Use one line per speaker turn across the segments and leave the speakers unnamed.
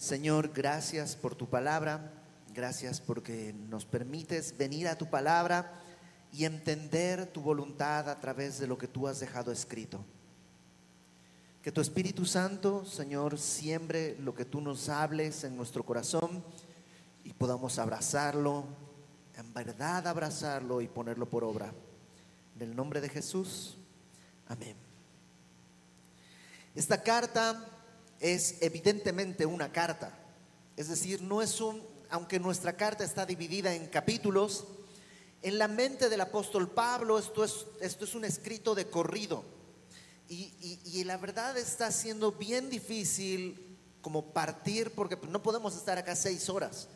Señor, gracias por tu palabra, gracias porque nos permites venir a tu palabra y entender tu voluntad a través de lo que tú has dejado escrito. Que tu Espíritu Santo, Señor, siembre lo que tú nos hables en nuestro corazón y podamos abrazarlo, en verdad abrazarlo y ponerlo por obra. En el nombre de Jesús, amén. Esta carta es evidentemente una carta, es decir, no es un, aunque nuestra carta está dividida en capítulos, en la mente del apóstol Pablo esto es, esto es un escrito de corrido. Y, y, la verdad está siendo bien difícil como partir, porque no podemos estar acá seis horas.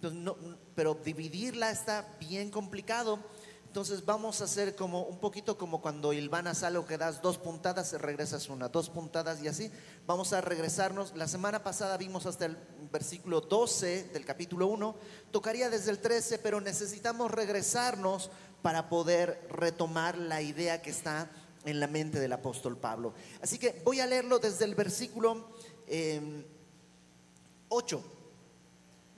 no, pero dividirla está bien complicado. Entonces vamos a hacer como un poquito como cuando hilvanas algo que das dos puntadas, regresas una, dos puntadas y así. Vamos a regresarnos. La semana pasada vimos hasta el versículo 12 del capítulo 1. Tocaría desde el 13, pero necesitamos regresarnos para poder retomar la idea que está en la mente del apóstol Pablo. Así que voy a leerlo desde el versículo 8. Em,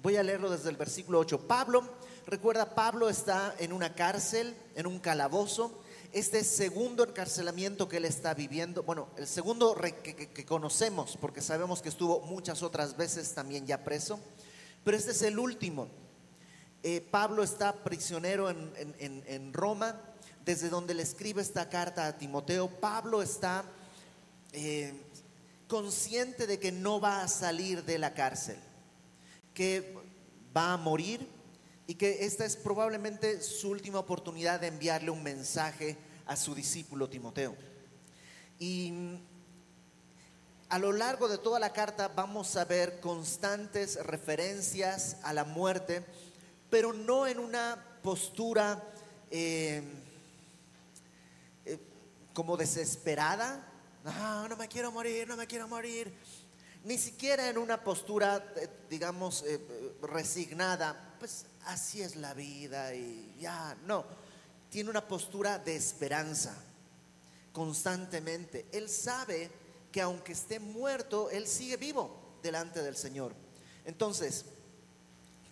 voy a leerlo desde el versículo 8. Pablo Recuerda, Pablo está en una cárcel, en un calabozo. Este segundo encarcelamiento que él está viviendo, bueno, el segundo que, conocemos, porque sabemos que estuvo muchas otras veces también ya preso, pero este es el último. Eh, Pablo está prisionero en, Roma, desde donde le escribe esta carta a Timoteo. Pablo está eh, consciente de que no va a salir de la cárcel, que va a morir y que esta es probablemente su última oportunidad de enviarle un mensaje a su discípulo Timoteo. Y a lo largo de toda la carta vamos a ver constantes referencias a la muerte, pero no en una postura eh, eh, como desesperada. No, no me quiero morir, no me quiero morir. Ni siquiera en una postura, eh, digamos, resignada. Pues así es la vida y ya, no, tiene una postura de esperanza constantemente. Él sabe que aunque esté muerto, Él sigue vivo delante del Señor. Entonces,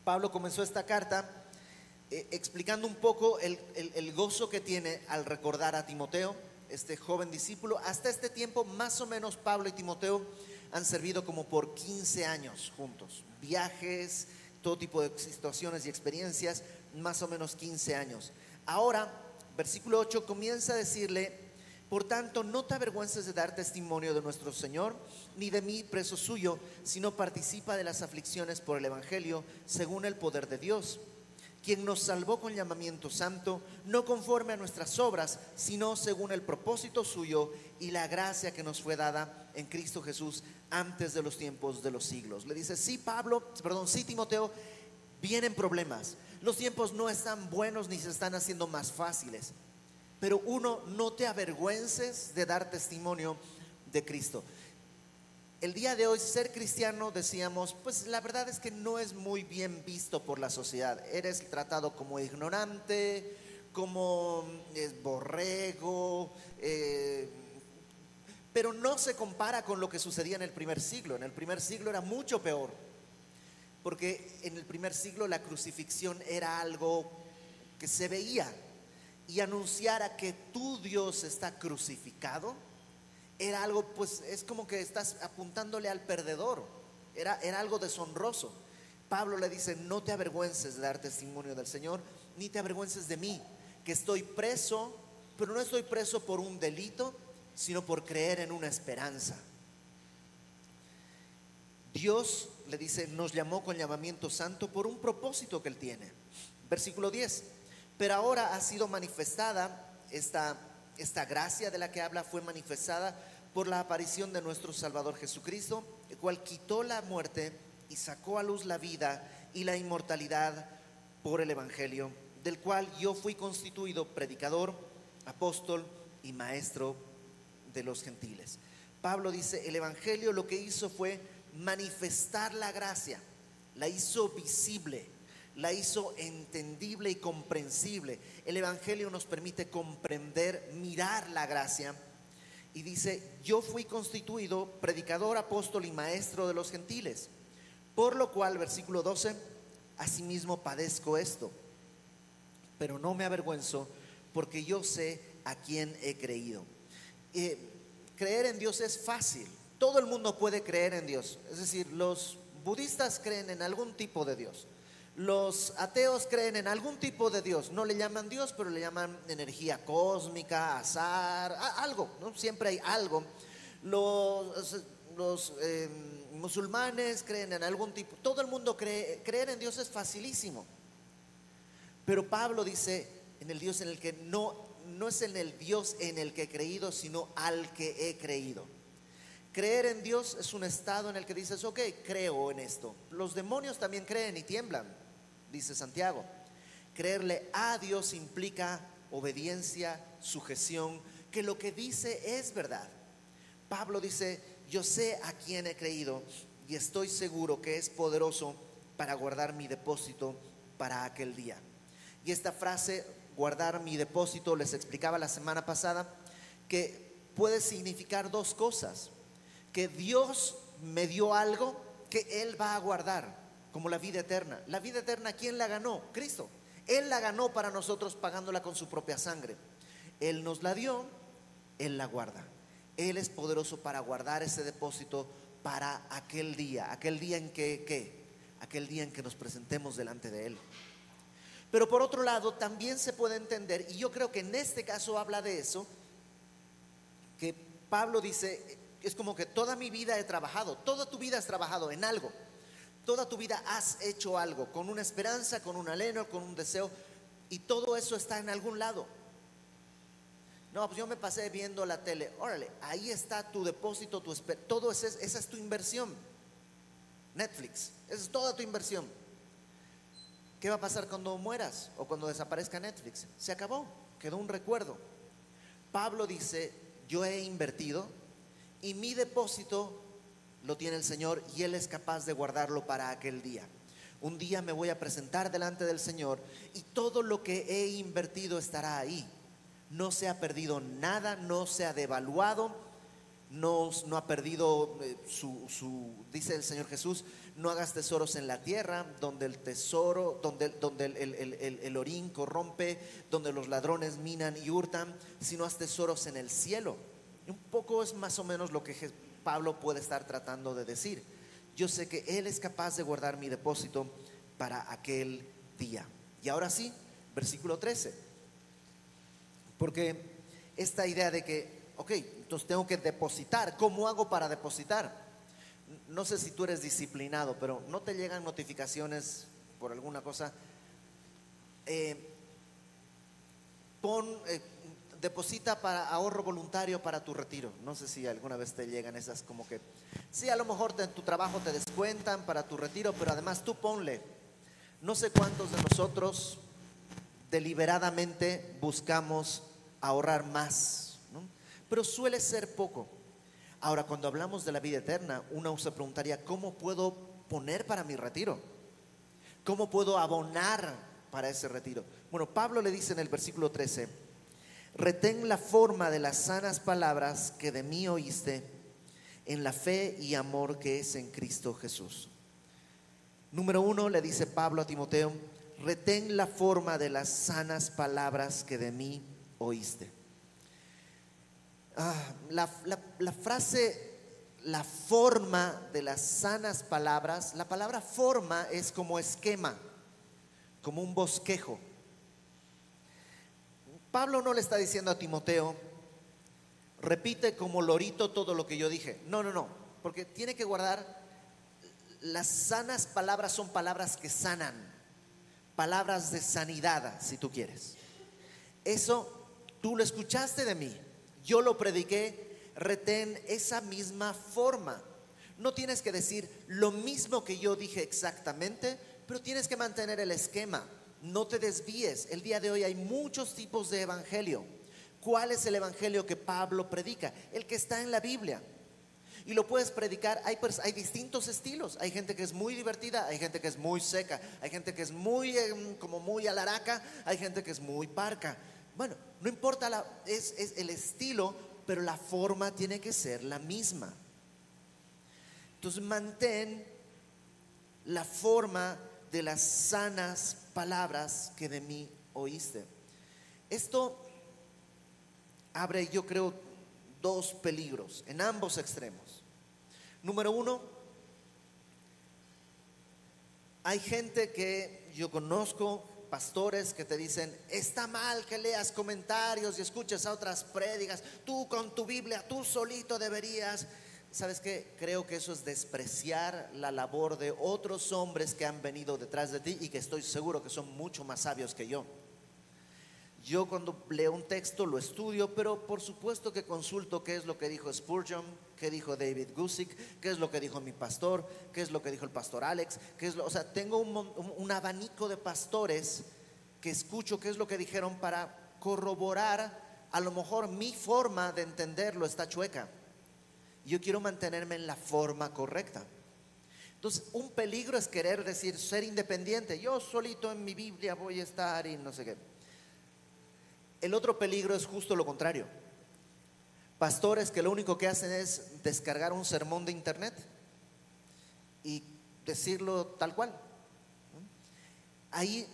Pablo comenzó esta carta eh, explicando un poco el, gozo que tiene al recordar a Timoteo, este joven discípulo. Hasta este tiempo, más o menos, Pablo y Timoteo han servido como por 15 años juntos. Viajes, todo tipo de situaciones y experiencias, más o menos 15 años. Ahora, versículo 8 comienza a decirle, por tanto, no te avergüences de dar testimonio de nuestro Señor, ni de mí preso suyo, sino participa de las aflicciones por el Evangelio, según el poder de Dios, quien nos salvó con llamamiento santo, no conforme a nuestras obras, sino según el propósito suyo y la gracia que nos fue dada en Cristo Jesús antes de los tiempos de los siglos. Le dice, sí, Pablo, perdón, sí, Timoteo, vienen problemas. Los tiempos no están buenos ni se están haciendo más fáciles. Pero uno, no te avergüences de dar testimonio de Cristo. El día de hoy ser cristiano, decíamos, pues la verdad es que no es muy bien visto por la sociedad. Eres tratado como ignorante, como eh, borrego, eh, pero no se compara con lo que sucedía en el primer siglo. En el primer siglo era mucho peor, porque en el primer siglo la crucifixión era algo que se veía y anunciar a que tu Dios está crucificado era algo, pues es como que estás apuntándole al perdedor, era, era algo deshonroso. Pablo le dice, no te avergüences de dar testimonio del Señor, ni te avergüences de mí, que estoy preso, pero no estoy preso por un delito, sino por creer en una esperanza. Dios, le dice, nos llamó con llamamiento santo por un propósito que Él tiene. Versículo 10. Pero ahora ha sido manifestada esta, esta gracia de la que habla, fue manifestada por la aparición de nuestro Salvador Jesucristo, el cual quitó la muerte y sacó a luz la vida y la inmortalidad por el Evangelio, del cual yo fui constituido predicador, apóstol y maestro de los gentiles. Pablo dice, el Evangelio lo que hizo fue manifestar la gracia, la hizo visible, la hizo entendible y comprensible. El Evangelio nos permite comprender, mirar la gracia. Y dice, yo fui constituido predicador, apóstol y maestro de los gentiles. Por lo cual, versículo 12, asimismo padezco esto, pero no me avergüenzo porque yo sé a quién he creído. Creer en Dios es fácil, todo el mundo puede creer en Dios, es decir, los budistas creen en algún tipo de Dios. Los ateos creen en algún tipo de Dios, no le llaman Dios, pero le llaman energía cósmica, azar, algo, ¿no? siempre hay algo. Los, los em, musulmanes creen en algún tipo, todo el mundo cree, creer en Dios es facilísimo. Pero Pablo dice en el Dios en el que no, no es en el Dios en el que he creído, sino al que he creído. Creer en Dios es un estado en el que dices, ok, creo en esto. Los demonios también creen y tiemblan dice Santiago. Creerle a Dios implica obediencia, sujeción, que lo que dice es verdad. Pablo dice, yo sé a quién he creído y estoy seguro que es poderoso para guardar mi depósito para aquel día. Y esta frase, guardar mi depósito, les explicaba la semana pasada, que puede significar dos cosas. Que Dios me dio algo que Él va a guardar como la vida eterna. La vida eterna, ¿quién la ganó? Cristo. Él la ganó para nosotros pagándola con su propia sangre. Él nos la dio, Él la guarda. Él es poderoso para guardar ese depósito para aquel día, aquel día en que, ¿qué? Aquel día en que nos presentemos delante de Él. Pero por otro lado, también se puede entender, y yo creo que en este caso habla de eso, que Pablo dice, es como que toda mi vida he trabajado, toda tu vida has trabajado en algo. Toda tu vida has hecho algo, con una esperanza, con un aleno, con un deseo, y todo eso está en algún lado. No, pues yo me pasé viendo la tele. Órale, ahí está tu depósito, tu todo esa es tu inversión. Netflix, esa es toda tu inversión. ¿Qué va a pasar cuando mueras o cuando desaparezca Netflix? Se acabó, quedó un recuerdo. Pablo dice, yo he invertido y mi depósito lo tiene el Señor y Él es capaz de guardarlo para aquel día. Un día me voy a presentar delante del Señor y todo lo que he invertido estará ahí. No se ha perdido nada, no se ha devaluado, no, ha perdido eh, su, dice el Señor Jesús, no hagas tesoros en la tierra, donde el tesoro, donde, donde el, el orín corrompe, donde los ladrones minan y hurtan, sino haz tesoros en el cielo. Un poco es más o menos lo que Pablo puede estar tratando de decir. Yo sé que Él es capaz de guardar mi depósito para aquel día. Y ahora sí, versículo 13. Porque esta idea de que, ok, entonces tengo que depositar, ¿cómo hago para depositar? No sé si tú eres disciplinado, pero no te llegan notificaciones por alguna cosa. Eh, pon, eh, deposita para ahorro voluntario para tu retiro. No sé si alguna vez te llegan esas como que, sí, a lo mejor en tu trabajo te descuentan para tu retiro, pero además tú ponle. No sé cuántos de nosotros deliberadamente buscamos ahorrar más, pero suele ser poco. Ahora, cuando hablamos de la vida eterna, uno se preguntaría, ¿cómo puedo poner para mi retiro? ¿Cómo puedo abonar para ese retiro? Bueno, Pablo le dice en el versículo 13, retén la forma de las sanas palabras que de mí oíste en la fe y amor que es en Cristo Jesús. Número uno, le dice Pablo a Timoteo, retén la forma de las sanas palabras que de mí oíste. Ah, la, la frase, la forma de las sanas palabras, la palabra forma es como esquema, como un bosquejo. Pablo no le está diciendo a Timoteo, repite como lorito todo lo que yo dije. No, no, no, porque tiene que guardar, las sanas palabras son palabras que sanan, palabras de sanidad, si tú quieres. Eso tú lo escuchaste de mí, yo lo prediqué, retén esa misma forma. No tienes que decir lo mismo que yo dije exactamente, pero tienes que mantener el esquema no te desvíes. El día de hoy hay muchos tipos de evangelio. ¿Cuál es el evangelio que Pablo predica? El que está en la Biblia. Y lo puedes predicar, hay, distintos estilos. Hay gente que es muy divertida, hay gente que es muy seca, hay gente que es muy, em, como muy alaraca, hay gente que es muy parca. Bueno, no importa, es el estilo, pero la forma tiene que ser la misma. Entonces mantén la forma de las sanas palabras que de mí oíste. Esto abre, yo creo, dos peligros en ambos extremos. Número uno, hay gente que yo conozco, pastores que te dicen, está mal que leas comentarios y escuches a otras prédicas, tú con tu Biblia, tú solito deberías. ¿Sabes qué? Creo que eso es despreciar la labor de otros hombres que han venido detrás de ti y que estoy seguro que son mucho más sabios que yo. Yo cuando leo un texto lo estudio, pero por supuesto que consulto qué es lo que dijo Spurgeon, qué dijo David Gusick, qué es lo que dijo mi pastor, qué es lo que dijo el pastor Alex, qué es lo, o sea, tengo un, un abanico de pastores que escucho qué es lo que dijeron para corroborar, a lo mejor mi forma de entenderlo está chueca. Yo quiero mantenerme en la forma correcta. Entonces, un peligro es querer decir, ser independiente. Yo solito en mi Biblia voy a estar y no sé qué. El otro peligro es justo lo contrario. Pastores que lo único que hacen es descargar un sermón de internet y decirlo tal cual. Ahí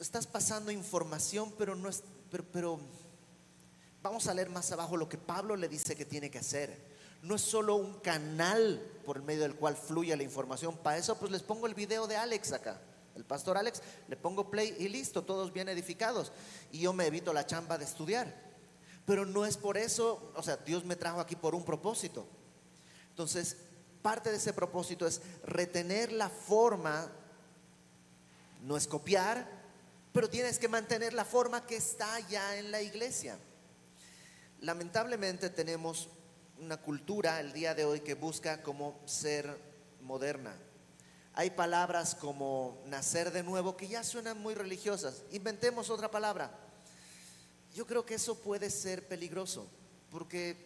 estás pasando información, pero no es, pero, vamos a leer más abajo lo que Pablo le dice que tiene que hacer no es solo un canal por el medio del cual fluye la información. Para eso pues les pongo el video de Alex acá. El pastor Alex, le pongo play y listo, todos bien edificados. Y yo me evito la chamba de estudiar. Pero no es por eso, o sea, Dios me trajo aquí por un propósito. Entonces, parte de ese propósito es retener la forma, no es copiar, pero tienes que mantener la forma que está ya en la iglesia. Lamentablemente tenemos una cultura el día de hoy que busca como ser moderna. Hay palabras como nacer de nuevo que ya suenan muy religiosas. Inventemos otra palabra. Yo creo que eso puede ser peligroso, porque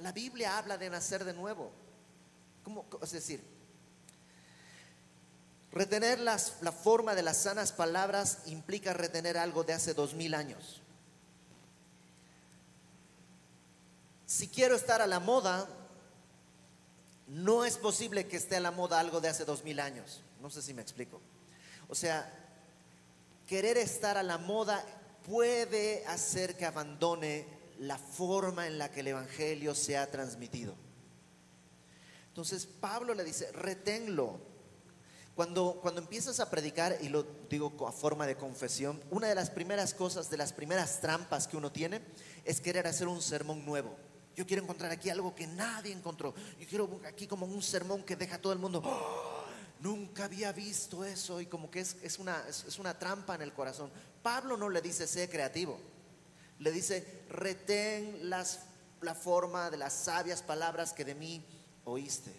la Biblia habla de nacer de nuevo. Es decir, retener la forma de las sanas palabras implica retener algo de hace dos mil años. si quiero estar a la moda, no es posible que esté a la moda algo de hace dos mil años. No sé si me explico. O sea, querer estar a la moda puede hacer que abandone la forma en la que el Evangelio se ha transmitido. Entonces Pablo le dice, reténlo. Cuando, cuando empiezas a predicar, y lo digo a forma de confesión, una de las primeras cosas, de las primeras trampas que uno tiene, es querer hacer un sermón nuevo. Yo quiero encontrar aquí algo que nadie encontró. Yo quiero aquí como un sermón que deja a todo el mundo. ¡Oh! Nunca había visto eso y como que es, es una, es, una trampa en el corazón. Pablo no le dice sé creativo. Le dice retén las, la forma de las sabias palabras que de mí oíste.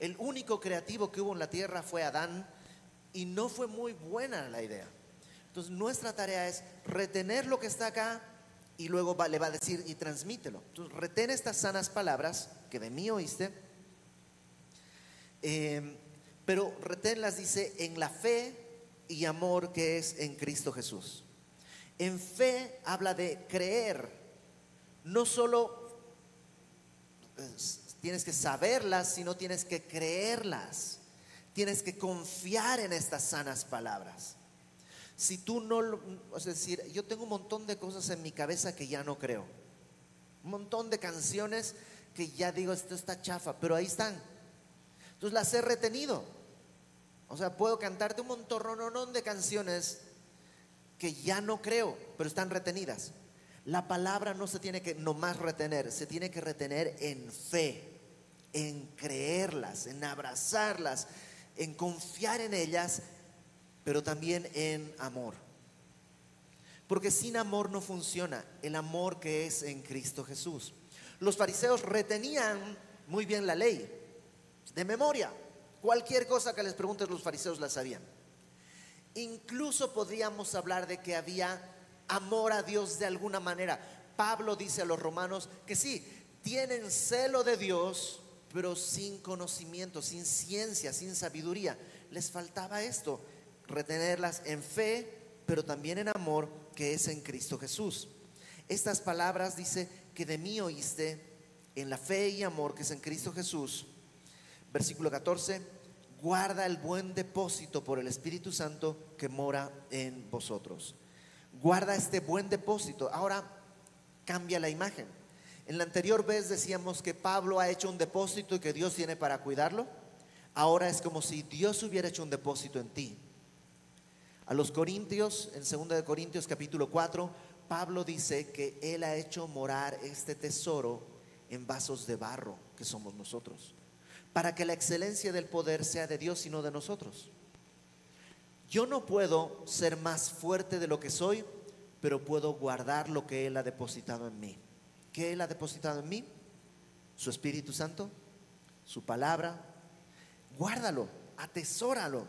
El único creativo que hubo en la tierra fue Adán y no fue muy buena la idea. Entonces nuestra tarea es retener lo que está acá y luego le va a decir y transmítelo. Entonces, retén estas sanas palabras que de mí oíste, em, pero reténlas, dice, en la fe y amor que es en Cristo Jesús. En fe habla de creer, no solo tienes que saberlas, sino tienes que creerlas, tienes que confiar en estas sanas palabras. Si tú no, es decir, yo tengo un montón de cosas en mi cabeza que ya no creo. Un montón de canciones que ya digo, esto está chafa, pero ahí están. Entonces las he retenido. O sea, puedo cantarte un montón de canciones que ya no creo, pero están retenidas. La palabra no se tiene que nomás retener, se tiene que retener en fe, en creerlas, en abrazarlas, en confiar en ellas pero también en amor. Porque sin amor no funciona el amor que es en Cristo Jesús. Los fariseos retenían muy bien la ley, de memoria. Cualquier cosa que les preguntes los fariseos la sabían. Incluso podríamos hablar de que había amor a Dios de alguna manera. Pablo dice a los romanos que sí, tienen celo de Dios, pero sin conocimiento, sin ciencia, sin sabiduría. Les faltaba esto retenerlas en fe, pero también en amor, que es en Cristo Jesús. Estas palabras dice que de mí oíste en la fe y amor que es en Cristo Jesús. Versículo 14, guarda el buen depósito por el Espíritu Santo que mora en vosotros. Guarda este buen depósito. Ahora cambia la imagen. En la anterior vez decíamos que Pablo ha hecho un depósito y que Dios tiene para cuidarlo. Ahora es como si Dios hubiera hecho un depósito en ti. A los Corintios, en 2 de Corintios capítulo 4, Pablo dice que él ha hecho morar este tesoro en vasos de barro que somos nosotros, para que la excelencia del poder sea de Dios y no de nosotros. Yo no puedo ser más fuerte de lo que soy, pero puedo guardar lo que Él ha depositado en mí. ¿Qué Él ha depositado en mí? Su Espíritu Santo, su palabra. Guárdalo, atesóralo.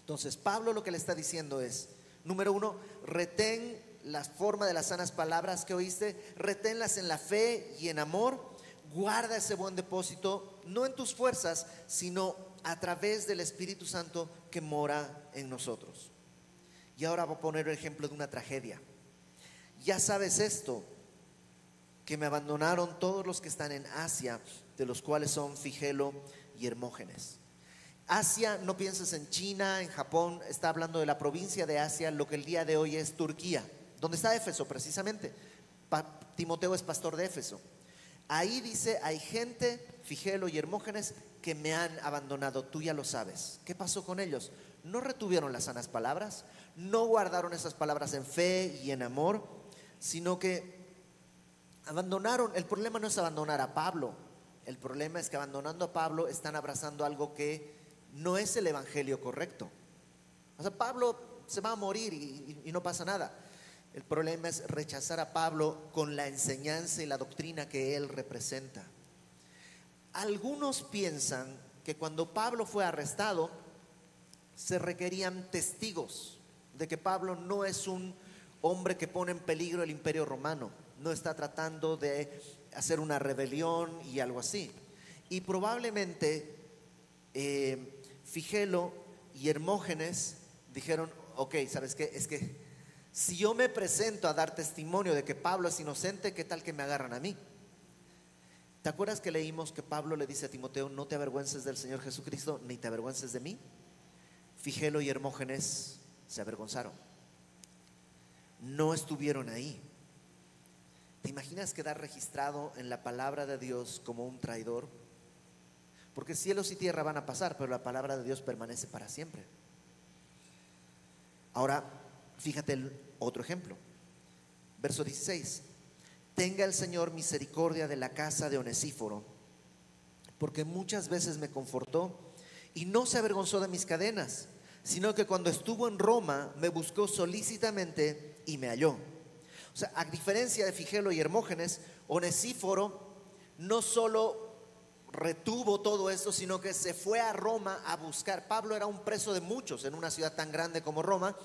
Entonces, Pablo lo que le está diciendo es, número uno, retén la forma de las sanas palabras que oíste, reténlas en la fe y en amor. Guarda ese buen depósito, no en tus fuerzas, sino a través del Espíritu Santo que mora en nosotros. Y ahora voy a poner el ejemplo de una tragedia. Ya sabes esto, que me abandonaron todos los que están en Asia, de los cuales son Figelo y Hermógenes. Asia, no pienses en China, en Japón, está hablando de la provincia de Asia, lo que el día de hoy es Turquía, donde está Éfeso precisamente. Timoteo es pastor de Éfeso. Ahí dice, hay gente, Figelo y Hermógenes, que me han abandonado, tú ya lo sabes. ¿Qué pasó con ellos? No retuvieron las sanas palabras, no guardaron esas palabras en fe y en amor, sino que abandonaron. El problema no es abandonar a Pablo, el problema es que abandonando a Pablo están abrazando algo que no es el evangelio correcto. O sea, Pablo se va a morir y, no pasa nada. El problema es rechazar a Pablo con la enseñanza y la doctrina que él representa. Algunos piensan que cuando Pablo fue arrestado, se requerían testigos de que Pablo no es un hombre que pone en peligro el imperio romano, no está tratando de hacer una rebelión y algo así. Y probablemente eh, Figelo y Hermógenes dijeron, ok, ¿sabes qué? Es que si yo me presento a dar testimonio de que Pablo es inocente, ¿qué tal que me agarran a mí? ¿Te acuerdas que leímos que Pablo le dice a Timoteo, no te avergüences del Señor Jesucristo, ni te avergüences de mí? Figelo y Hermógenes se avergonzaron. No estuvieron ahí. ¿Te imaginas quedar registrado en la palabra de Dios como un traidor? Porque cielos y tierra van a pasar, pero la palabra de Dios permanece para siempre. Ahora, fíjate otro ejemplo. Verso 16. Tenga el Señor misericordia de la casa de Onesíforo, porque muchas veces me confortó y no se avergonzó de mis cadenas, sino que cuando estuvo en Roma me buscó solícitamente y me halló. O sea, a diferencia de Figelo y Hermógenes, Onesíforo no solo retuvo todo eso, sino que se fue a Roma a buscar. Pablo era un preso de muchos en una ciudad tan grande como Roma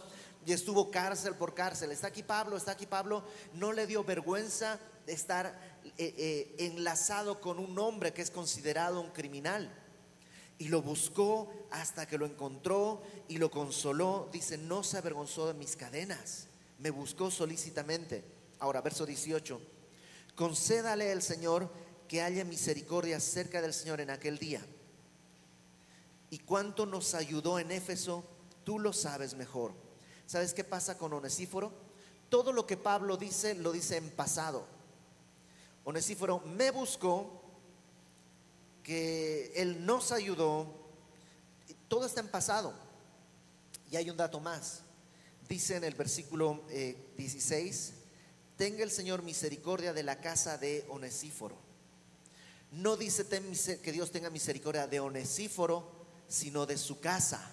y estuvo cárcel por cárcel. Está aquí Pablo, está aquí Pablo. No le dio vergüenza de estar eh, eh, enlazado con un hombre que es considerado un criminal. Y lo buscó hasta que lo encontró y lo consoló. Dice, no se avergonzó de mis cadenas. Me buscó solícitamente. Ahora, verso 18. Concédale el Señor que haya misericordia cerca del Señor en aquel día. Y cuánto nos ayudó en Éfeso, tú lo sabes mejor. ¿Sabes qué pasa con Onesíforo? Todo lo que Pablo dice lo dice en pasado. Onesíforo me buscó, que él nos ayudó, todo está en pasado. Y hay un dato más. Dice en el versículo 16, eh, tenga el Señor misericordia de la casa de Onesíforo no dice que Dios tenga misericordia de Onesíforo, sino de su casa.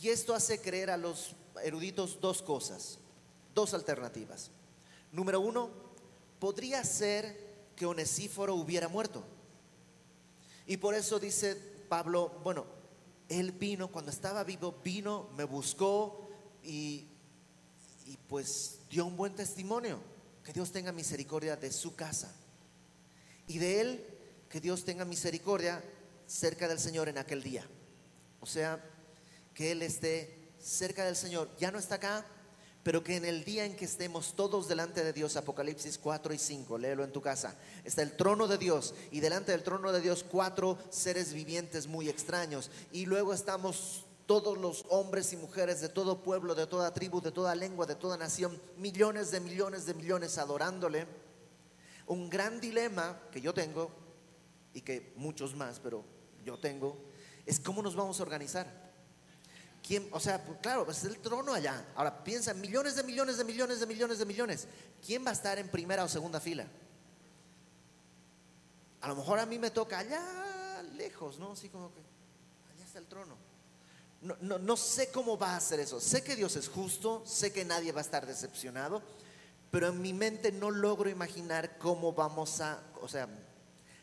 Y esto hace creer a los eruditos dos cosas, dos alternativas. Número uno, podría ser que Onesíforo hubiera muerto. Y por eso dice Pablo, bueno, él vino, cuando estaba vivo, vino, me buscó y, y pues dio un buen testimonio. Que Dios tenga misericordia de su casa y de él que Dios tenga misericordia cerca del Señor en aquel día. O sea, que él esté cerca del Señor. Ya no está acá, pero que en el día en que estemos todos delante de Dios, Apocalipsis 4 y 5, léelo en tu casa, está el trono de Dios y delante del trono de Dios cuatro seres vivientes muy extraños y luego estamos todos los hombres y mujeres de todo pueblo, de toda tribu, de toda lengua, de toda nación, millones de millones de millones adorándole. Un gran dilema que yo tengo y que muchos más, pero yo tengo, es cómo nos vamos a organizar. ¿Quién, o sea, pues, claro, es el trono allá. Ahora piensa, millones de millones de millones de millones de millones. ¿Quién va a estar en primera o segunda fila? A lo mejor a mí me toca allá lejos, ¿no? Así como que allá está el trono. No, no, sé cómo va a hacer eso. Sé que Dios es justo, sé que nadie va a estar decepcionado, pero en mi mente no logro imaginar cómo vamos a, o sea,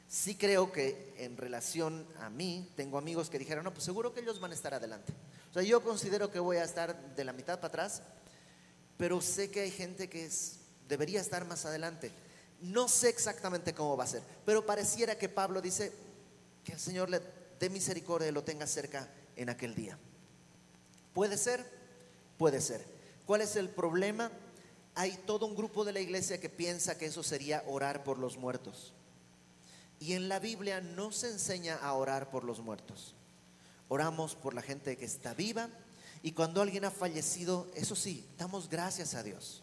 sí creo que en relación a mí, tengo amigos que dijeron, no, pues seguro que ellos van a estar adelante. O sea, yo considero que voy a estar de la mitad para atrás, pero sé que hay gente que debería estar más adelante. No sé exactamente cómo va a ser, pero pareciera que Pablo dice que el Señor le dé misericordia y lo tenga cerca en aquel día. ¿Puede ser? Puede ser. ¿Cuál es el problema? Hay todo un grupo de la iglesia que piensa que eso sería orar por los muertos. Y en la Biblia no se enseña a orar por los muertos. Oramos por la gente que está viva y cuando alguien ha fallecido, eso sí, damos gracias a Dios.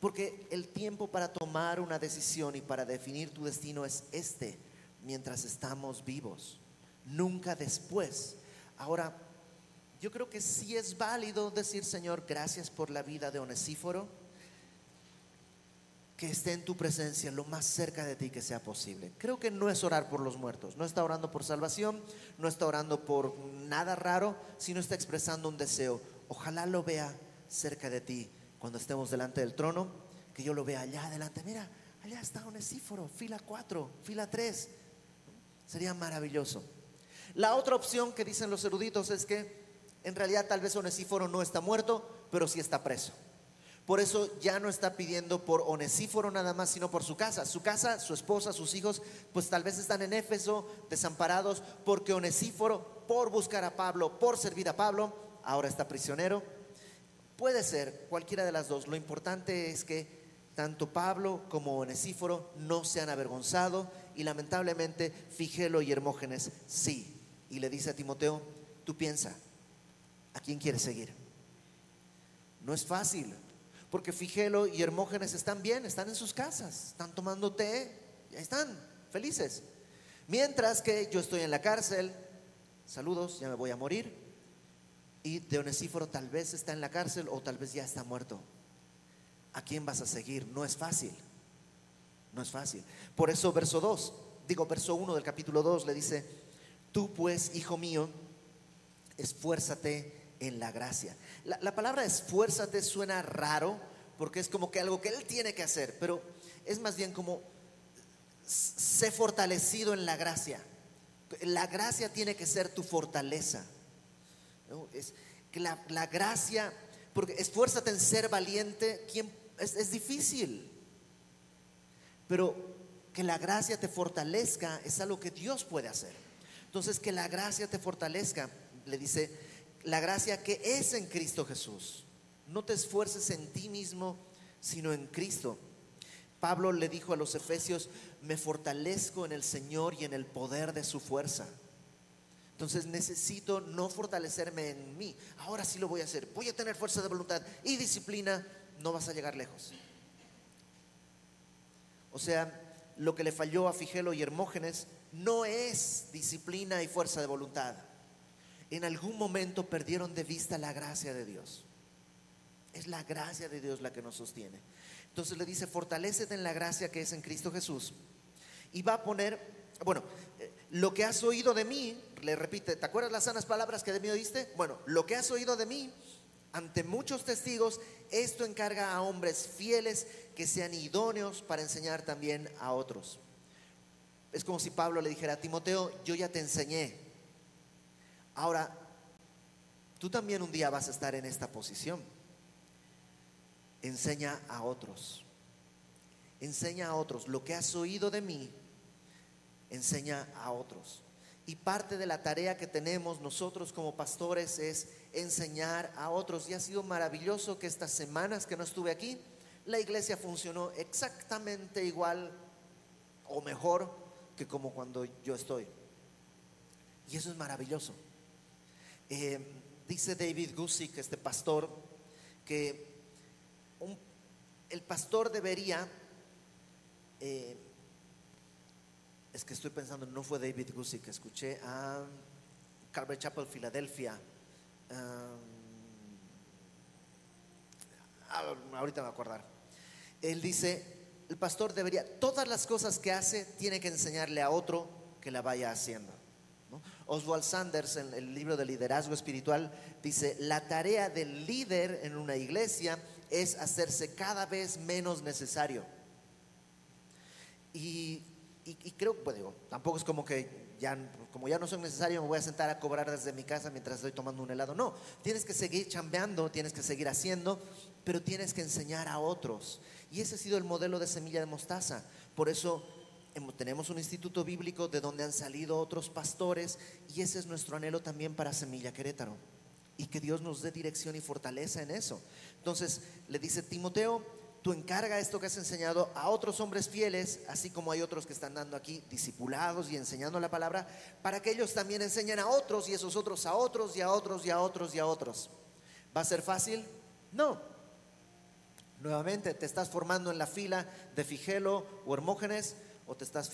Porque el tiempo para tomar una decisión y para definir tu destino es este, mientras estamos vivos nunca después. Ahora, yo creo que sí es válido decir, Señor, gracias por la vida de Onesíforo, que esté en tu presencia lo más cerca de ti que sea posible. Creo que no es orar por los muertos, no está orando por salvación, no está orando por nada raro, sino está expresando un deseo. Ojalá lo vea cerca de ti cuando estemos delante del trono, que yo lo vea allá adelante. Mira, allá está Onesíforo, fila 4, fila 3. Sería maravilloso. La otra opción que dicen los eruditos es que en realidad tal vez Onesíforo no está muerto, pero sí está preso. Por eso ya no está pidiendo por Onesíforo nada más, sino por su casa. Su casa, su esposa, sus hijos, pues tal vez están en Éfeso, desamparados, porque Onesíforo, por buscar a Pablo, por servir a Pablo, ahora está prisionero. Puede ser cualquiera de las dos. Lo importante es que tanto Pablo como Onesíforo no se han avergonzado y lamentablemente Figelo y Hermógenes sí y le dice a Timoteo, tú piensa, ¿a quién quieres seguir? No es fácil, porque Figelo y Hermógenes están bien, están en sus casas, están tomando té, ya están felices. Mientras que yo estoy en la cárcel, saludos, ya me voy a morir, y Deonesíforo tal vez está en la cárcel o tal vez ya está muerto. ¿A quién vas a seguir? No es fácil, no es fácil. Por eso verso 2, digo verso 1 del capítulo 2 le dice, Tú pues, hijo mío, esfuérzate en la gracia. La, palabra esfuérzate suena raro porque es como que algo que él tiene que hacer, pero es más bien como sé fortalecido en la gracia. La gracia tiene que ser tu fortaleza. Es que la, gracia, porque esfuérzate en ser valiente, ¿quién, es, es difícil. Pero que la gracia te fortalezca es algo que Dios puede hacer. Entonces, que la gracia te fortalezca. Le dice, la gracia que es en Cristo Jesús. No te esfuerces en ti mismo, sino en Cristo. Pablo le dijo a los efesios, me fortalezco en el Señor y en el poder de su fuerza. Entonces necesito no fortalecerme en mí. Ahora sí lo voy a hacer. Voy a tener fuerza de voluntad y disciplina. No vas a llegar lejos. O sea, lo que le falló a Figelo y Hermógenes no es disciplina y fuerza de voluntad. En algún momento perdieron de vista la gracia de Dios. Es la gracia de Dios la que nos sostiene. Entonces le dice, fortalecete en la gracia que es en Cristo Jesús. Y va a poner, bueno, eh, lo que has oído de mí, le repite, ¿te acuerdas las sanas palabras que de mí oíste? Bueno, lo que has oído de mí, ante muchos testigos, esto encarga a hombres fieles que sean idóneos para enseñar también a otros. Es como si Pablo le dijera a Timoteo, yo ya te enseñé. Ahora, tú también un día vas a estar en esta posición. Enseña a otros. Enseña a otros. Lo que has oído de mí, enseña a otros. Y parte de la tarea que tenemos nosotros como pastores es enseñar a otros. Y ha sido maravilloso que estas semanas que no estuve aquí, la iglesia funcionó exactamente igual o mejor que como cuando yo estoy. Y eso es maravilloso. Eh, dice David Gusick, este pastor, que el pastor debería eh, es que estoy pensando, no fue David que escuché a Calvary Chapel, Filadelfia. ahorita me voy a acordar. Él dice, el pastor debería, todas las cosas que hace, tiene que enseñarle a otro que la vaya haciendo. Oswald Sanders, en el libro de liderazgo espiritual, dice, la tarea del líder en una iglesia es hacerse cada vez menos necesario. Y creo, pues digo, tampoco es como que ya, como ya no soy necesario, me voy a sentar a cobrar desde mi casa mientras estoy tomando un helado. No, tienes que seguir chambeando, tienes que seguir haciendo, pero tienes que enseñar a otros. Y ese ha sido el modelo de semilla de mostaza. Por eso tenemos un instituto bíblico de donde han salido otros pastores y ese es nuestro anhelo también para Semilla Querétaro. Y que Dios nos dé dirección y fortaleza en eso. Entonces le dice Timoteo, tú encarga esto que has enseñado a otros hombres fieles, así como hay otros que están dando aquí discipulados y enseñando la palabra, para que ellos también enseñen a otros y esos otros a otros y a otros y a otros y a otros. ¿Va a ser fácil? No. Nuevamente, te estás formando en la fila de Figelo o Hermógenes o te estás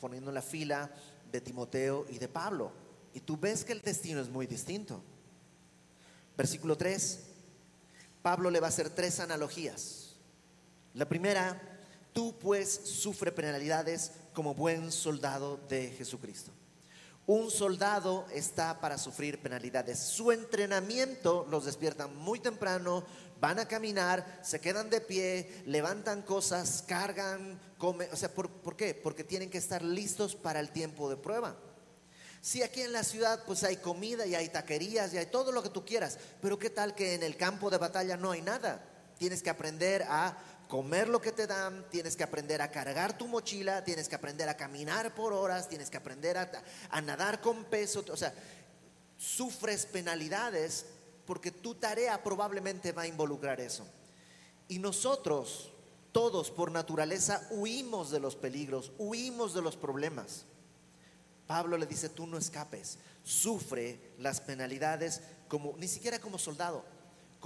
poniendo en la fila de Timoteo y de Pablo. Y tú ves que el destino es muy distinto. Versículo 3, Pablo le va a hacer tres analogías la primera, tú pues sufre penalidades como buen soldado de Jesucristo. Un soldado está para sufrir penalidades. Su entrenamiento los despierta muy temprano, van a caminar, se quedan de pie, levantan cosas, cargan, comen. O sea, ¿por, ¿por, qué? Porque tienen que estar listos para el tiempo de prueba. Si aquí en la ciudad pues hay comida y hay taquerías y hay todo lo que tú quieras, pero ¿qué tal que en el campo de batalla no hay nada? Tienes que aprender a comer lo que te dan, tienes que aprender a cargar tu mochila, tienes que aprender a caminar por horas, tienes que aprender a, nadar con peso, o sea, sufres penalidades porque tu tarea probablemente va a involucrar eso. Y nosotros, todos por naturaleza, huimos de los peligros, huimos de los problemas. Pablo le dice, tú no escapes, sufre las penalidades como, ni siquiera como soldado,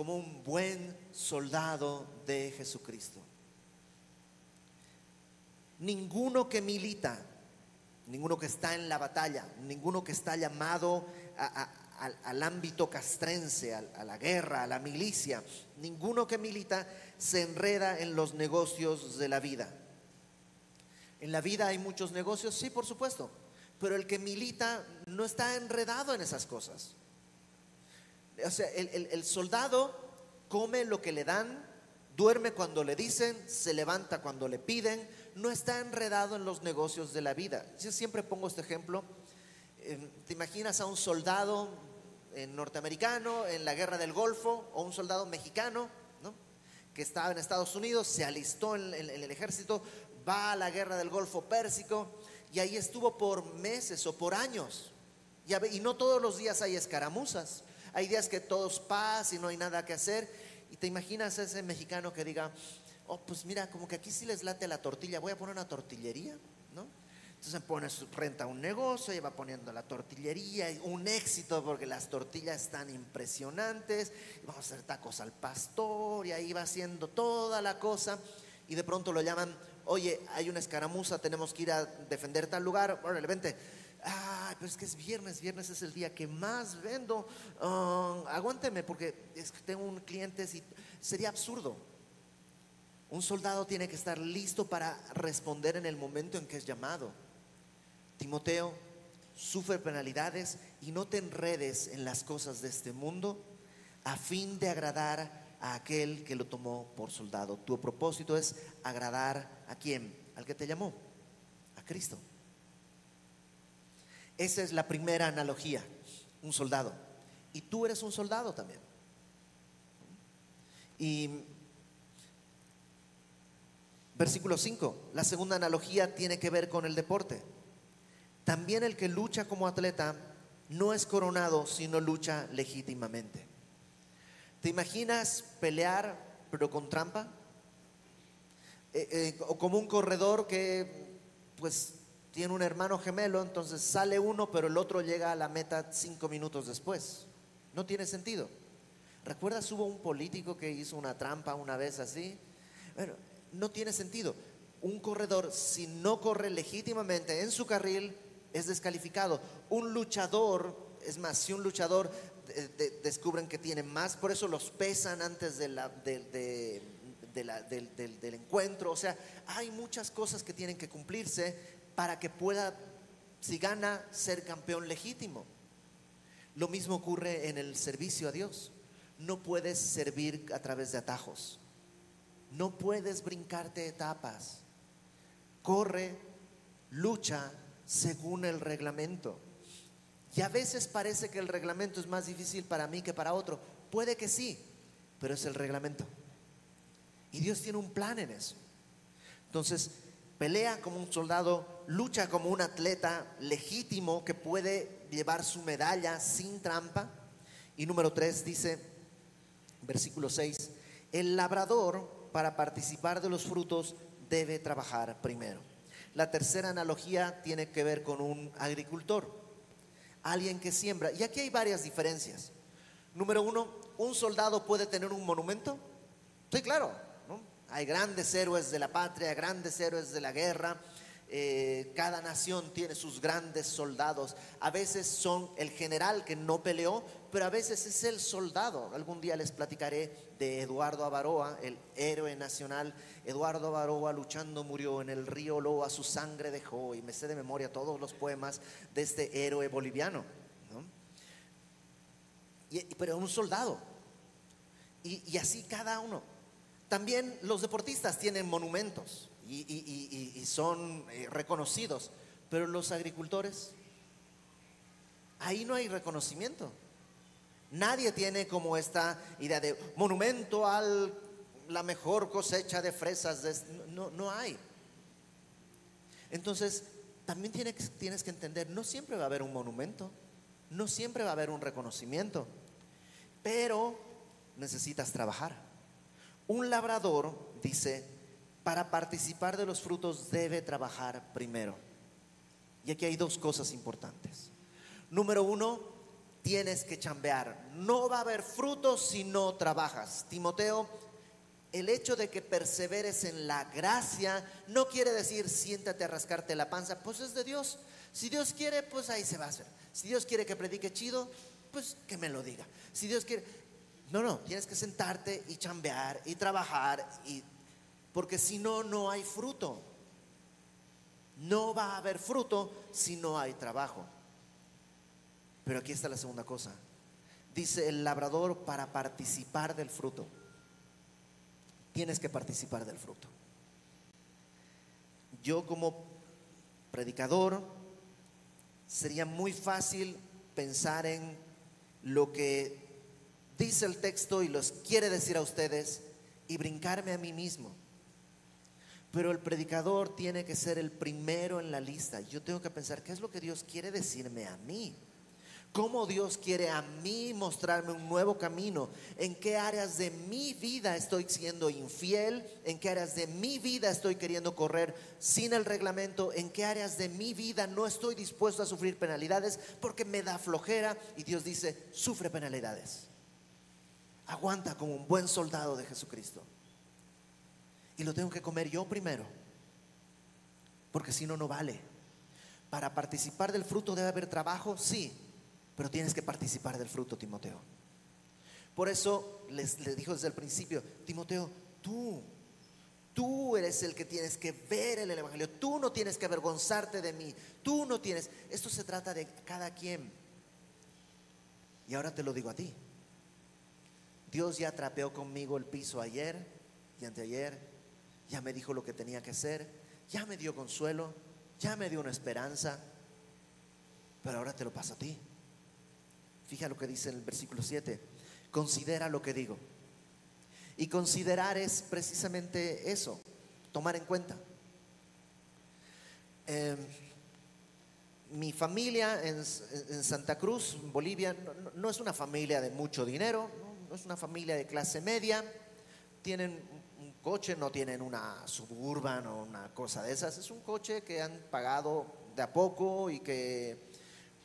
como un buen soldado de Jesucristo. Ninguno que milita, ninguno que está en la batalla, ninguno que está llamado al, ámbito castrense, a la guerra, a la milicia, ninguno que milita se enreda en los negocios de la vida. En la vida hay muchos negocios, sí, por supuesto, pero el que milita no está enredado en esas cosas. O sea, el, soldado come lo que le dan, duerme cuando le dicen, se levanta cuando le piden, no está enredado en los negocios de la vida. Yo siempre pongo este ejemplo. Eh, ¿Te imaginas a un soldado norteamericano en la guerra del Golfo o un soldado mexicano ¿no? que estaba en Estados Unidos, se alistó en, el ejército, va a la guerra del Golfo Pérsico y ahí estuvo por meses o por años? y no todos los días hay escaramuzas. Hay días que todos paz y no hay nada que hacer. Y te imaginas ese mexicano que diga, oh, pues mira, como que aquí sí les late la tortilla, voy a poner una tortillería, ¿no? Entonces pone, renta un negocio y va poniendo la tortillería, un éxito porque las tortillas están impresionantes, vamos a hacer tacos al pastor y ahí va haciendo toda la cosa y de pronto lo llaman, oye, hay una escaramuza, tenemos que ir a defender tal lugar, órale, vente pero es que es viernes, viernes es el día que más vendo, ah, aguánteme porque es que tengo un cliente, sería absurdo. Un soldado tiene que estar listo para responder en el momento en que es llamado. Timoteo, sufre penalidades y no te enredes en las cosas de este mundo a fin de agradar a aquel que lo tomó por soldado. Tu propósito es agradar a quién? Al que te llamó, a Cristo. Esa es la primera analogía, un soldado. Y tú eres un soldado también. Y versículo 5, la segunda analogía tiene que ver con el deporte. También el que lucha como atleta no es coronado si no lucha legítimamente. ¿Te imaginas pelear pero con trampa? Eh, eh, o como un corredor que pues tiene un hermano gemelo, entonces sale uno pero el otro llega a la meta cinco minutos después. No tiene sentido. ¿Recuerdas hubo un político que hizo una trampa una vez así? Bueno, no tiene sentido. Un corredor, si no corre legítimamente en su carril, es descalificado. Un luchador, es más, si un luchador descubren que tiene más, por eso los pesan antes de del, del encuentro. O sea, hay muchas cosas que tienen que cumplirse para que pueda, si gana, ser campeón legítimo. Lo mismo ocurre en el servicio a Dios. No puedes servir a través de atajos. No puedes brincarte etapas. Corre, lucha según el reglamento. Y a veces parece que el reglamento es más difícil para mí que para otro. Puede que sí, pero es el reglamento. Y Dios tiene un plan en eso. Entonces, pelea como un soldado, lucha como un atleta legítimo que puede llevar su medalla sin trampa. Y número tres dice, versículo 6, el labrador para participar de los frutos debe trabajar primero. La tercera analogía tiene que ver con un agricultor, alguien que siembra. Y aquí hay varias diferencias. Número uno, ¿un soldado puede tener un monumento? Sí, claro. Hay grandes héroes de la patria, grandes héroes de la guerra. Eh, cada nación tiene sus grandes soldados. A veces son el general que no peleó, pero a veces es el soldado. Algún día les platicaré de Eduardo Avaroa, el héroe nacional. Eduardo Avaroa luchando murió en el río Loa, su sangre dejó, y me sé de memoria todos los poemas de este héroe boliviano. pero un soldado. y así cada uno. También los deportistas tienen monumentos y, son eh, reconocidos. Pero los agricultores, ahí no hay reconocimiento. Nadie tiene como esta idea de monumento a la mejor cosecha de fresas. no, no hay. Entonces, también tienes, tienes que entender, no siempre va a haber un monumento, no siempre va a haber un reconocimiento, pero necesitas trabajar. Un labrador, dice, para participar de los frutos debe trabajar primero. Y aquí hay dos cosas importantes. Número uno, tienes que chambear. No va a haber frutos si no trabajas. Timoteo, el hecho de que perseveres en la gracia no quiere decir siéntate a rascarte la panza, pues es de Dios. Si Dios quiere, pues ahí se va a hacer. Si Dios quiere que predique chido, pues que me lo diga. Si Dios quiere, no, no, tienes que sentarte y chambear y trabajar y porque si no, no hay fruto. No va a haber fruto si no hay trabajo. Pero aquí está la segunda cosa. Dice el labrador para participar del fruto. Tienes que participar del fruto. Yo como predicador sería muy fácil pensar en lo que dice el texto y los quiere decir a ustedes y brincarme a mí mismo. Pero el predicador tiene que ser el primero en la lista. Yo tengo que pensar, ¿qué es lo que Dios quiere decirme a mí? ¿Cómo Dios quiere a mí mostrarme un nuevo camino? ¿En qué áreas de mi vida estoy siendo infiel? ¿En qué áreas de mi vida estoy queriendo correr sin el reglamento? ¿En qué áreas de mi vida no estoy dispuesto a sufrir penalidades porque me da flojera? Y Dios dice, sufre penalidades. Aguanta como un buen soldado de Jesucristo y lo tengo que comer yo primero, porque si no, no vale. Para participar del fruto debe haber trabajo, sí, pero tienes que participar del fruto, Timoteo. Por eso les, dijo desde el principio, Timoteo, tú, tú eres el que tienes que ver el Evangelio, tú no tienes que avergonzarte de mí, tú no tienes, esto se trata de cada quien. Y ahora te lo digo a ti. Dios ya trapeó conmigo el piso ayer y anteayer ya me dijo lo que tenía que hacer, ya me dio consuelo, ya me dio una esperanza, pero ahora te lo paso a ti. Fija lo que dice en el versículo 7, considera lo que digo. Y considerar es precisamente eso, tomar en cuenta. Em, mi familia en, Santa Cruz, Bolivia, no, no, es una familia de mucho dinero, es una familia de clase media, tienen un coche, no tienen una suburban o una cosa de esas, es un coche que han pagado de a poco y que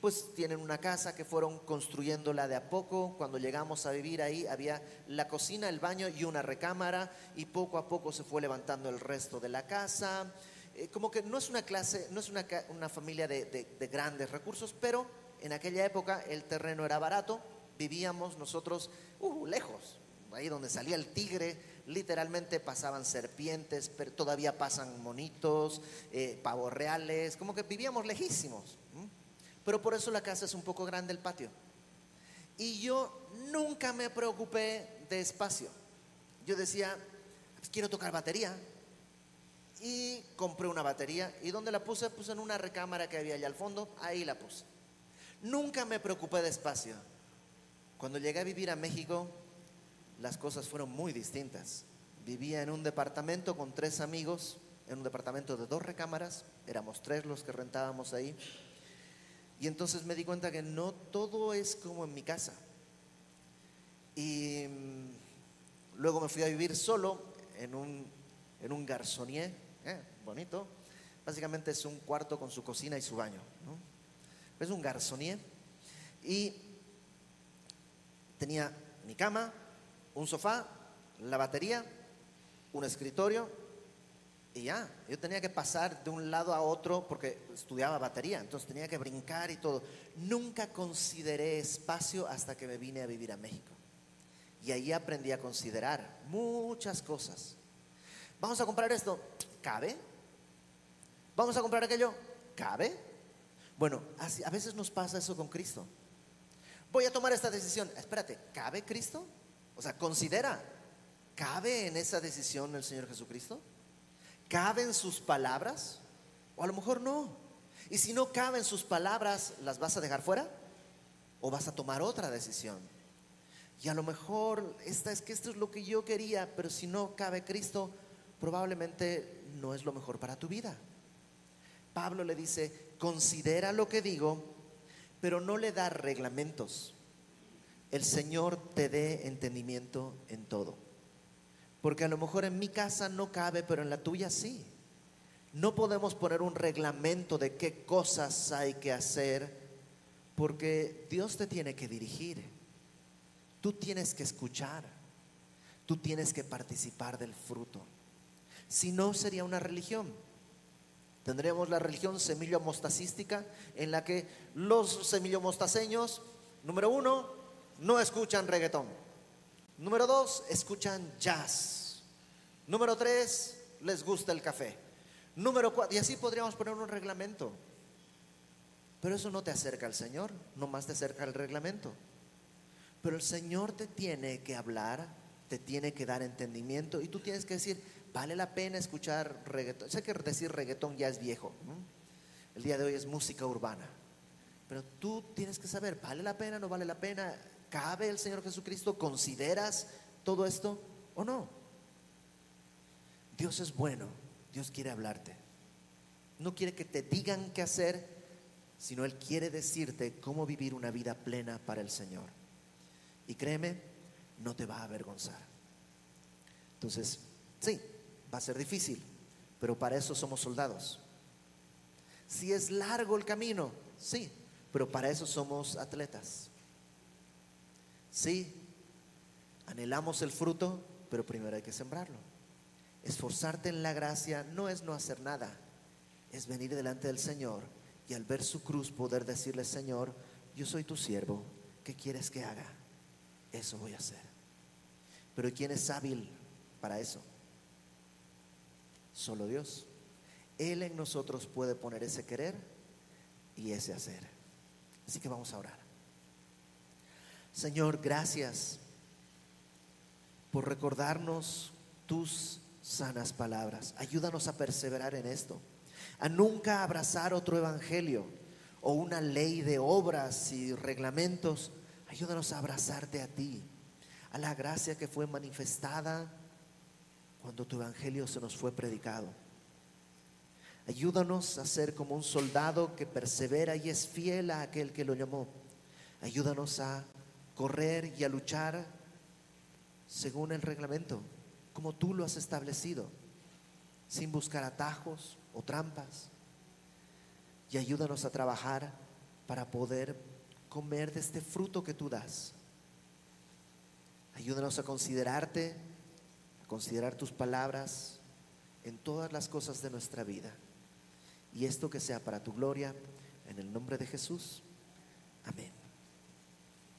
pues tienen una casa que fueron construyéndola de a poco. Cuando llegamos a vivir ahí había la cocina, el baño y una recámara y poco a poco se fue levantando el resto de la casa. Eh, como que no es una clase, no es una, una familia de grandes recursos, pero en aquella época el terreno era barato, vivíamos nosotros uh, lejos, ahí donde salía el tigre, literalmente pasaban serpientes, pero todavía pasan monitos, eh, pavos reales, como que vivíamos lejísimos. Pero por eso la casa es un poco grande, el patio. Y yo nunca me preocupé de espacio. Yo decía, pues quiero tocar batería. Y compré una batería. ¿Y dónde la puse? Puse en una recámara que había allá al fondo. Ahí la puse. Nunca me preocupé de espacio. Cuando llegué a vivir a México, las cosas fueron muy distintas. Vivía en un departamento con tres amigos, en un departamento de dos recámaras. Éramos tres los que rentábamos ahí. Y entonces me di cuenta que no todo es como en mi casa. Y mm, luego me fui a vivir solo en un, en un garzonier, eh, bonito. Básicamente es un cuarto con su cocina y su baño. ¿no? Es un garzonier. Y tenía mi cama, un sofá, la batería, un escritorio y ya, yo tenía que pasar de un lado a otro porque estudiaba batería, entonces tenía que brincar y todo. Nunca consideré espacio hasta que me vine a vivir a México. Y ahí aprendí a considerar muchas cosas. Vamos a comprar esto, ¿cabe? Vamos a comprar aquello, ¿cabe? Bueno, a veces nos pasa eso con Cristo. Voy a tomar esta decisión, espérate, ¿cabe Cristo? O sea, considera, ¿cabe en esa decisión el Señor Jesucristo? ¿Caben sus palabras? O a lo mejor no. Y si no caben sus palabras, ¿las vas a dejar fuera? ¿O vas a tomar otra decisión? Y a lo mejor esta es que esto es lo que yo quería, pero si no cabe Cristo, probablemente no es lo mejor para tu vida. Pablo le dice, considera lo que digo, pero no le da reglamentos. El Señor te dé entendimiento en todo. Porque a lo mejor en mi casa no cabe, pero en la tuya sí. No podemos poner un reglamento de qué cosas hay que hacer, porque Dios te tiene que dirigir. Tú tienes que escuchar. Tú tienes que participar del fruto. Si no, sería una religión. Tendremos la religión semillo mostacística en la que los semillo mostaceños, número uno, no escuchan reggaetón. Número dos, escuchan jazz. Número tres, les gusta el café. Número cuatro, y así podríamos poner un reglamento. Pero eso no te acerca al Señor, nomás te acerca al reglamento. Pero el Señor te tiene que hablar, te tiene que dar entendimiento y tú tienes que decir, vale la pena escuchar reggaetón. Sé que decir reggaetón ya es viejo. El día de hoy es música urbana. Pero tú tienes que saber, ¿vale la pena, no vale la pena? ¿Cabe el Señor Jesucristo? ¿Consideras todo esto o no? Dios es bueno, Dios quiere hablarte. No quiere que te digan qué hacer, sino Él quiere decirte cómo vivir una vida plena para el Señor. Y créeme, no te va a avergonzar. Entonces, sí, va a ser difícil, pero para eso somos soldados. Si es largo el camino, sí, pero para eso somos atletas. Sí, anhelamos el fruto, pero primero hay que sembrarlo. Esforzarte en la gracia no es no hacer nada, es venir delante del Señor y al ver su cruz poder decirle, Señor, yo soy tu siervo, ¿qué quieres que haga? Eso voy a hacer. Pero ¿quién es hábil para eso? Solo Dios. Él en nosotros puede poner ese querer y ese hacer. Así que vamos a orar. Señor, gracias por recordarnos tus sanas palabras. Ayúdanos a perseverar en esto, a nunca abrazar otro evangelio o una ley de obras y reglamentos. Ayúdanos a abrazarte a ti, a la gracia que fue manifestada cuando tu evangelio se nos fue predicado. Ayúdanos a ser como un soldado que persevera y es fiel a aquel que lo llamó. Ayúdanos a correr y a luchar según el reglamento, como tú lo has establecido, sin buscar atajos o trampas. Y ayúdanos a trabajar para poder comer de este fruto que tú das. Ayúdanos a considerarte, considerar tus palabras en todas las cosas de nuestra vida. Y esto que sea para tu gloria, en el nombre de Jesús. Amén.